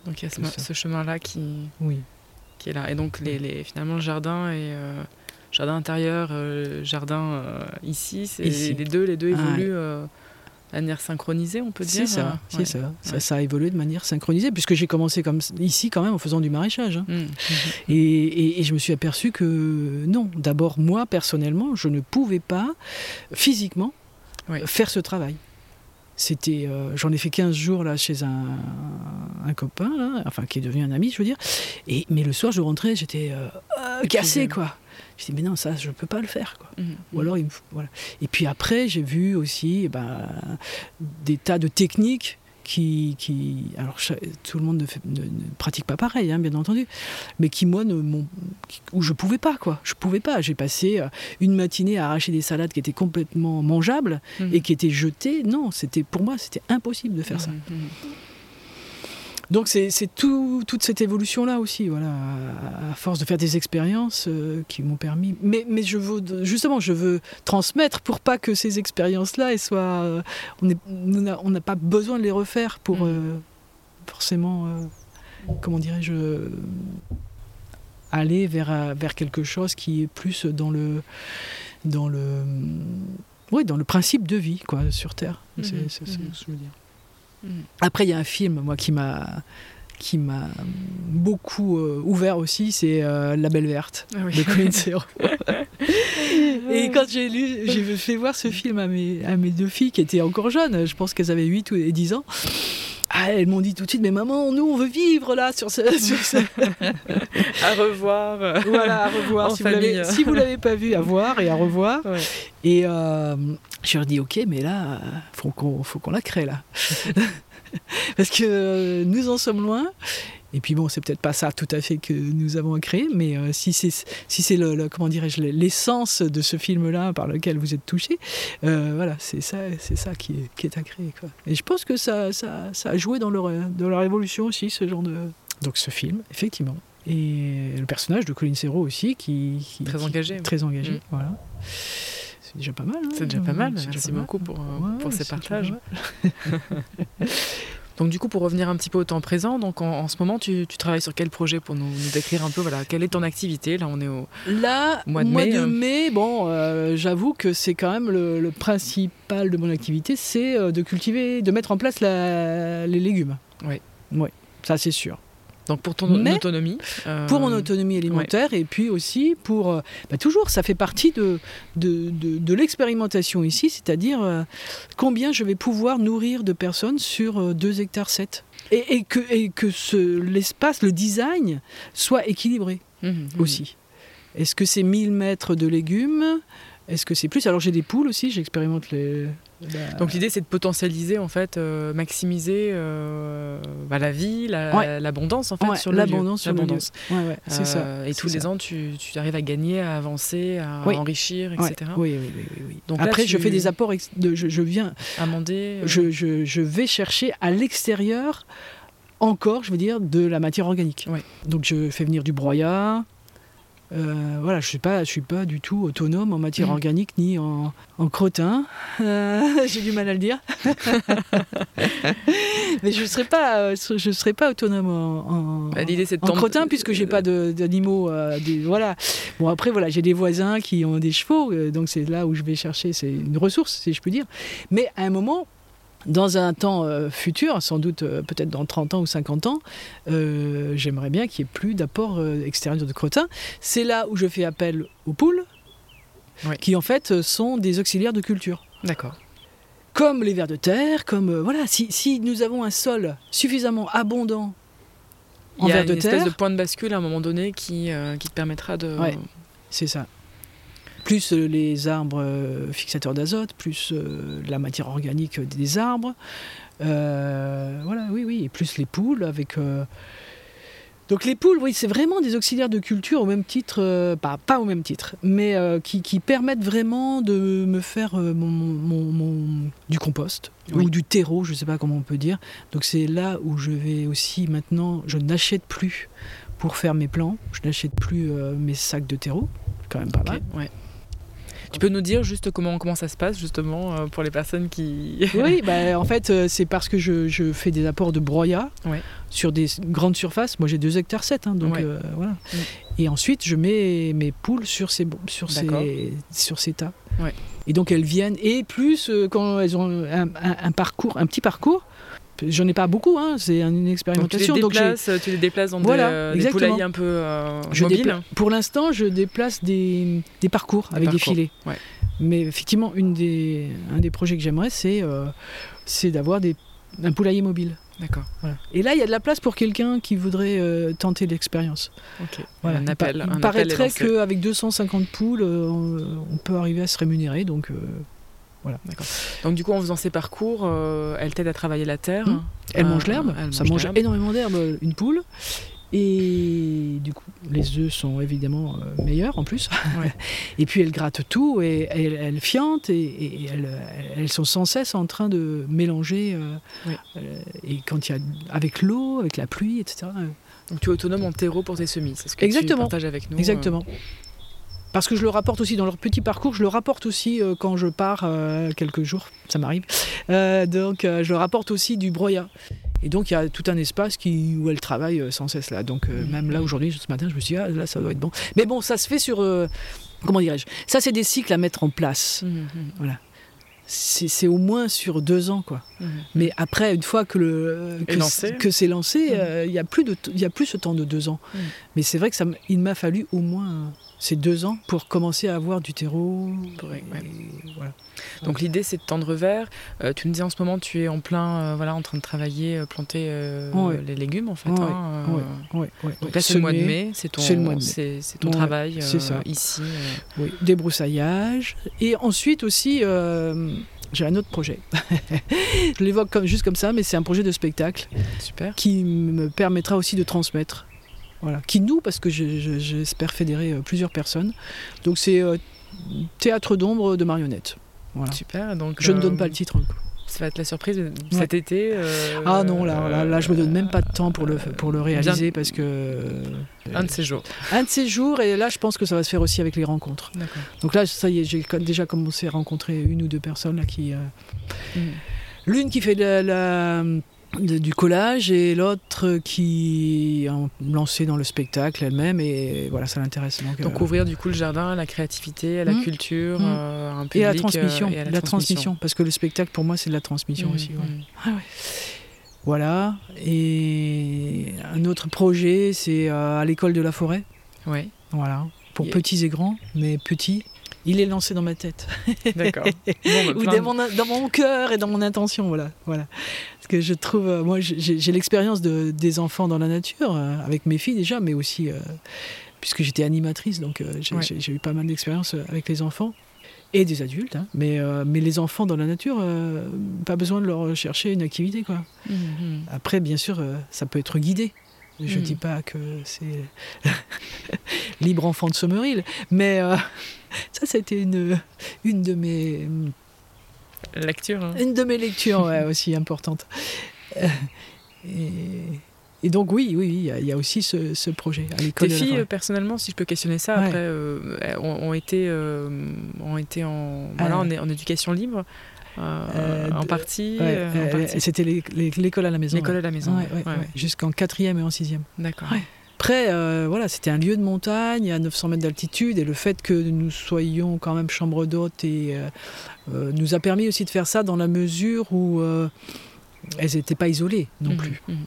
Donc il y a ce, ça. chemin-là qui, Oui. qui est là. Et donc les, les- finalement le jardin et euh, jardin intérieur, euh, jardin euh, ici, c'est les deux, les deux Ah, évoluent de manière synchronisée, on peut C'est dire. ça, euh, c'est ouais. ça. ça. Ça a évolué de manière synchronisée, puisque j'ai commencé comme ici quand même en faisant du maraîchage. hein. Mhm. (laughs) Et, et- et je me suis aperçu que non, d'abord moi personnellement, je ne pouvais pas physiquement Oui. faire ce travail. C'était, euh, j'en ai fait 15 jours là chez un, un copain, là, enfin qui est devenu un ami, je veux dire. Et mais le soir, je rentrais, j'étais euh, euh, cassé quoi. Je dis mais non, ça, je peux pas le faire quoi. Mhm. Ou alors, il me faut- voilà. Et puis après, j'ai vu aussi eh ben, des tas de techniques qui. qui alors, tout le monde ne, fait- ne- ne pratique pas pareil, hein, bien entendu, mais qui, moi, ne, qui- où je pouvais pas, quoi. Je pouvais pas. J'ai passé euh, une matinée à arracher des salades qui étaient complètement mangeables Mhm. et qui étaient jetées. Non, c'était pour moi, c'était impossible de faire ça. Mhm. Donc c'est c'est tout, toute cette évolution-là aussi, voilà, à, à force de faire des expériences euh, qui m'ont permis. Mais, mais je veux justement, je veux transmettre pour pas que ces expériences-là elles soient, euh, on n'a pas besoin de les refaire pour Mhm. euh, forcément, comment dirais-je, aller vers vers quelque chose qui est plus dans le dans le oui, dans le principe de vie quoi sur Terre. C'est Mhm. c'est ce que je veux dire. Mhm. Après, il y a un film, moi, qui m'a qui m'a beaucoup euh, ouvert aussi, c'est euh, La Belle Verte Ah oui. de Colin. (laughs) Et quand j'ai lu, j'ai fait voir ce film à mes, à mes deux filles qui étaient encore jeunes, je pense qu'elles avaient 8 ou- et 10 ans. Ah, elles m'ont dit tout de suite, mais maman, nous on veut vivre là sur ce, (laughs) sur ce- à revoir. voilà, à revoir. Si, vous si vous l'avez pas vu, à voir et à revoir. ouais. Et euh, je leur dis ok, mais là, euh, faut qu'on faut qu'on la crée là, (laughs) parce que euh, nous en sommes loin. Et puis bon, c'est peut-être pas ça tout à fait que nous avons à créer, mais euh, si c'est si c'est le, le- comment dirais-je l'essence de ce film-là par lequel vous êtes touché, euh, voilà, c'est ça c'est ça qui est, qui est à créer quoi. Et je pense que ça ça, ça a joué dans leur dans leur évolution aussi ce genre de donc ce film effectivement. Et le personnage de Colin Serrault aussi, qui, qui- Très qui- engagé. très engagé, Mm. voilà. C'est déjà pas mal. hein. C'est déjà pas mal. C'est déjà Merci mal. beaucoup pour, euh, Ouais, pour ces partages. (laughs) Donc du coup, pour revenir un petit peu au temps présent, donc en, en ce moment, tu, tu travailles sur quel projet pour nous, nous décrire un peu, voilà, quelle est ton activité? Là, on est au... Là, Mois mois de de mai, bon, euh, j'avoue que c'est quand même le, le principal de mon activité, c'est euh, de cultiver, de mettre en place la- les légumes. Oui. Oui, ça c'est sûr. Donc pour ton Mais, autonomie. euh, Pour mon autonomie alimentaire et puis aussi pour... euh, bah, toujours, ça fait partie de, de, de- de l'expérimentation ici, c'est-à-dire euh, combien je vais pouvoir nourrir de personnes sur 2 hectares 7. Et, et que, et que ce- l'espace, le design soit équilibré. Mhm, mhm. aussi. Est-ce que c'est 1000 mètres de légumes Est-ce que c'est plus? Alors j'ai des poules aussi, j'expérimente les. la- Donc l'idée, c'est de potentialiser, en fait, euh, maximiser euh, bah, la vie, l'abondance en fait sur L'abondance sur l'abondance. Ouais, ouais, ça. Et tous les ans, tu, tu, arrives à gagner, à avancer, à enrichir, etc. Oui, oui, oui, oui, Donc Après, je fais des apports, de, je, je, viens amender. Je, je, je vais chercher à l'extérieur encore, je veux dire, de la matière organique. Donc je fais venir du broyat, euh, voilà, je ne suis, pas du tout autonome en matière mm. organique ni en, crottin. Euh, (laughs) j'ai du mal à le dire. (laughs) Mais je ne serai, pas, euh, je serai pas autonome en, bah, en, crottin puisque j'ai pas d'animaux. voilà. Bon, après, voilà, j'ai des voisins qui ont des chevaux, donc c'est là où je vais chercher. C'est une ressource, si je peux dire. Mais à un moment, dans un temps euh, futur, sans doute euh, peut-être dans 30 ans ou 50 ans, euh, j'aimerais bien qu'il n'y ait plus d'apport extérieur de crottin. C'est là où je fais appel aux poules, qui en fait sont des auxiliaires de culture. D'accord. Comme les vers de terre, comme voilà, si, nous avons un sol suffisamment abondant en vers de terre, il y a une espèce de point de bascule à un moment donné qui, qui te permettra de. Ouais, c'est ça plus euh, les arbres euh, fixateurs d'azote, plus euh, la matière organique des arbres. voilà, oui, oui, et plus les poules avec. Donc les poules, oui, c'est vraiment des auxiliaires de culture au même titre, pas, au même titre, mais qui, permettent vraiment de me faire mon, du compost ou du terreau, je ne sais pas comment on peut dire. Donc c'est là où je vais aussi maintenant, je n'achète plus pour faire mes plants, je n'achète plus mes sacs de terreau, quand même pas mal. Ouais. Tu peux nous dire juste comment, comment ça se passe justement euh, pour les personnes qui... (laughs) oui, bah, en fait euh, c'est parce que je, je, fais des apports de broyat sur des grandes surfaces. Moi j'ai 2 hectares 7, hein, donc euh, voilà. Mm. Et ensuite je mets mes poules sur ces, sur ces, sur ces tas. Et donc elles viennent, et plus quand elles ont un parcours, un petit parcours, J'en ai pas beaucoup, hein, c'est une expérimentation. Donc tu, les déplaces, tu les déplaces dans des, poulaillers un peu euh, mobiles Pour l'instant, je déplace des, des parcours avec des filets. Mais effectivement, une des, un des projets que j'aimerais, c'est euh, d'avoir un poulailler mobile. D'accord. Et là, il y a de la place pour quelqu'un qui voudrait euh, tenter l'expérience. Voilà. Un appel. Il, paraîtrait qu'avec 250 poules, euh, on peut arriver à se rémunérer. Donc, voilà. Donc du coup, en faisant ces parcours, euh, elle t'aide à travailler la terre. Mmh. Elle mange l'herbe. Ça mange, énormément d'herbe, une poule. Et du coup, les œufs sont évidemment euh, meilleurs en plus. (laughs) et puis elle gratte tout et elle, fiente et, elles, sont sans cesse en train de mélanger. Euh, et quand il y a avec l'eau, avec la pluie, etc. Donc tu es autonome en terreau pour tes semis, c'est ce que Exactement. tu partages avec nous. Exactement. Parce que je le rapporte aussi dans leur petit parcours, je le rapporte aussi euh, quand je pars euh, quelques jours, ça m'arrive. Euh, donc je le rapporte aussi du broyat. Et donc il y a tout un espace qui, où elle travaille sans cesse là. Donc même là aujourd'hui, ce matin, je me suis dit, ah, là ça doit être bon. Mais bon, ça se fait sur, comment dirais-je, ça c'est des cycles à mettre en place. Mmh, mmh. Voilà c'est au moins sur deux ans quoi. Mmh. Mais après une fois que le que c'est lancé, il n'y a plus de il a plus ce temps de deux ans. Mais c'est vrai que ça il m'a fallu au moins c'est deux ans pour commencer à avoir du terreau. Donc l'idée c'est de tendre vers. Euh, tu nous disais en ce moment tu es en plein euh, voilà en train de travailler, euh, planter les légumes en fait. Hein, Donc là c'est le mois de mai, c'est ton, c'est ton travail ici. Oui, débroussaillage et ensuite aussi j'ai un autre projet. (laughs) je l'évoque comme, juste comme ça, mais c'est un projet de spectacle Super. qui me permettra aussi de transmettre voilà. Qui nous, parce que j'espère fédérer euh, plusieurs personnes. Donc c'est euh, théâtre d'ombre de marionnettes. Voilà. Super. Donc, je ne donne pas le titre. Ça va être la surprise cet été. Euh, ah non, là, là, là, je me donne même pas de temps pour le, pour le réaliser parce que. Un de ces jours. Un de ces jours, et là, je pense que ça va se faire aussi avec les rencontres. Donc là, ça y est, j'ai déjà commencé à rencontrer une ou deux personnes là qui. Hmm. L'une qui fait de la du collage et l'autre qui a lancé dans le spectacle elle-même et voilà ça l'intéresse. Donc, euh, ouvrir du coup le jardin à la créativité à la mmh. culture mmh. Euh, un public, et à la transmission euh, la, transmission. parce que le spectacle pour moi c'est de la transmission mmh, aussi ah voilà. Et un autre projet c'est à l'école de la forêt. Ouais. Voilà. Pour petits et grands mais petits il est lancé dans ma tête. (laughs) D'accord. Ou dans mon, cœur et dans mon intention, voilà. voilà. Parce que je trouve, euh, moi, j'ai l'expérience de, des enfants dans la nature, euh, avec mes filles déjà, mais aussi, euh, puisque j'étais animatrice, donc j'ai eu pas mal d'expérience avec les enfants. et des adultes. hein. Mais, euh, mais les enfants dans la nature, euh, pas besoin de leur chercher une activité. Quoi. Mhm. Après, bien sûr, euh, ça peut être guidé. Je Mhm. dis pas que c'est (laughs) libre enfant de Sommeril, mais euh, (laughs) ça, c'était une, une, de mes, Lecture. hein. une de mes lectures ouais, (laughs) aussi importantes. Euh, Et, et donc, oui, oui, il y a- il y, a aussi ce, ce projet à l'école. Tes filles, personnellement, si je peux questionner ça, Ouais. après, euh, ont, ont été, euh, ont été en, voilà, en, en éducation libre, euh, Euh, en de- partie. Ouais, euh, partie. C'était l'école à la maison. L'école à la maison. Jusqu'en quatrième et en sixième. D'accord. Après, euh, voilà, c'était un lieu de montagne à 900 mètres d'altitude et le fait que nous soyons quand même chambre d'hôte et euh, nous a permis aussi de faire ça dans la mesure où euh, elles n'étaient pas isolées non Mhm, plus. mhm.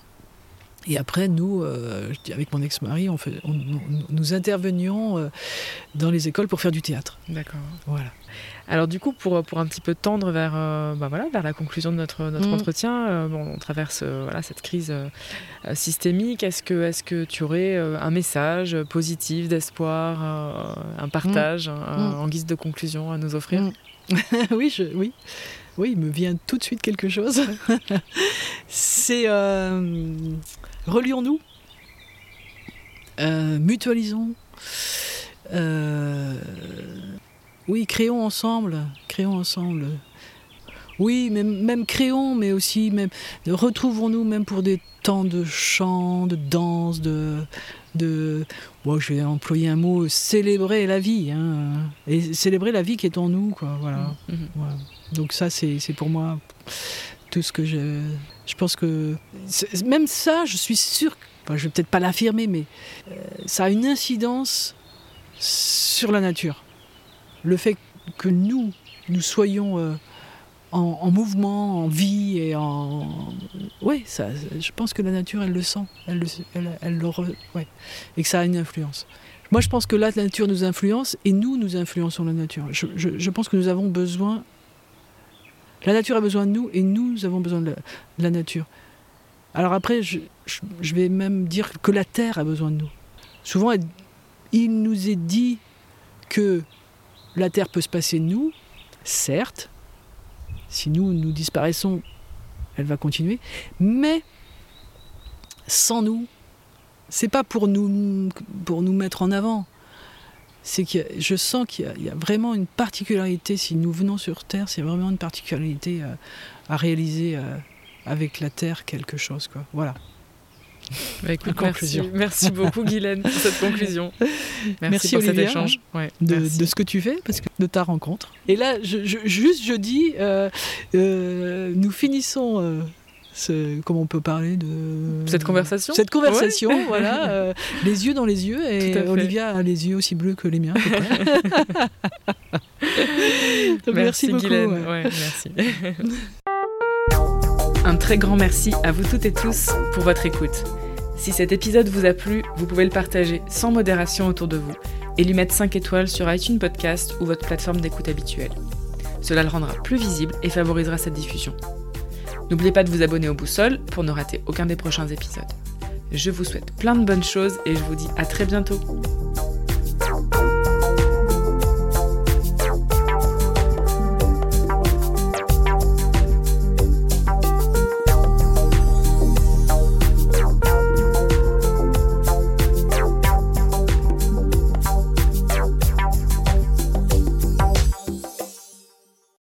Et après, nous, euh, avec mon ex-mari, on fait, on- on- nous intervenions euh, dans les écoles pour faire du théâtre. D'accord. Voilà. Alors du coup, pour, pour un petit peu tendre vers, euh, bah voilà, vers la conclusion de notre, notre Mhm. entretien, euh, bon, on traverse voilà, cette crise systémique. Est-ce que, est que tu aurais un message positif, d'espoir, un partage un- Mhm. en guise de conclusion à nous offrir? (laughs) Oui, je, oui, oui, il me vient tout de suite quelque chose. (laughs) C'est euh, relions-nous, Euh, mutualisons, Euh, oui, créons ensemble, créons ensemble. Oui, même, même créons, mais aussi même retrouvons-nous même pour des temps de chant, de danse, de, de bon, je vais employer un mot, célébrer la vie, hein, et célébrer la vie qui est en nous, quoi. Voilà. Mhm. Voilà. Donc ça, c'est pour moi tout ce que je... Je pense que... Même ça, je suis sûre... Enfin, je vais peut-être pas l'affirmer, mais euh, ça a une incidence sur la nature. Le fait que nous, nous soyons euh, en, en mouvement, en vie et en... Oui, ça, je pense que la nature, elle le sent. Elle le, elle, le ouais. Et que ça a une influence. Moi, je pense que la nature nous influence et nous, nous influençons la nature. Je- je pense que nous avons besoin la nature a besoin de nous et nous avons besoin de la, nature. Alors après, je, vais même dire que la terre a besoin de nous. Souvent, il nous est dit que la terre peut se passer de nous, certes. Si nous, nous disparaissons, elle va continuer. Mais sans nous, c'est pas pour nous, pour nous mettre en avant. C'est que je sens qu'il y a- il y, a vraiment une particularité, si nous venons sur Terre, c'est vraiment une particularité euh, à réaliser euh, avec la Terre quelque chose. Quoi. Voilà. Bah, écoute, merci, beaucoup Guylaine pour cette conclusion. (laughs) Merci, Merci, pour cet échange. Ouais, De, ce que tu fais, parce que de ta rencontre. Et là, je, je- juste je dis, euh, nous finissons. Ce, comment on peut parler de Cette conversation Cette conversation, voilà, (laughs) euh, les yeux dans les yeux, et. Olivia a les yeux aussi bleus que les miens. (laughs) Donc, merci, beaucoup. Ouais. Merci. (laughs) Un très grand merci à vous toutes et tous pour votre écoute. Si cet épisode vous a plu, vous pouvez le partager sans modération autour de vous et lui mettre 5 étoiles sur iTunes Podcast ou votre plateforme d'écoute habituelle. Cela le rendra plus visible et favorisera cette diffusion. N'oubliez pas de vous abonner au Boussole pour ne rater aucun des prochains épisodes. Je vous souhaite plein de bonnes choses et je vous dis à très bientôt.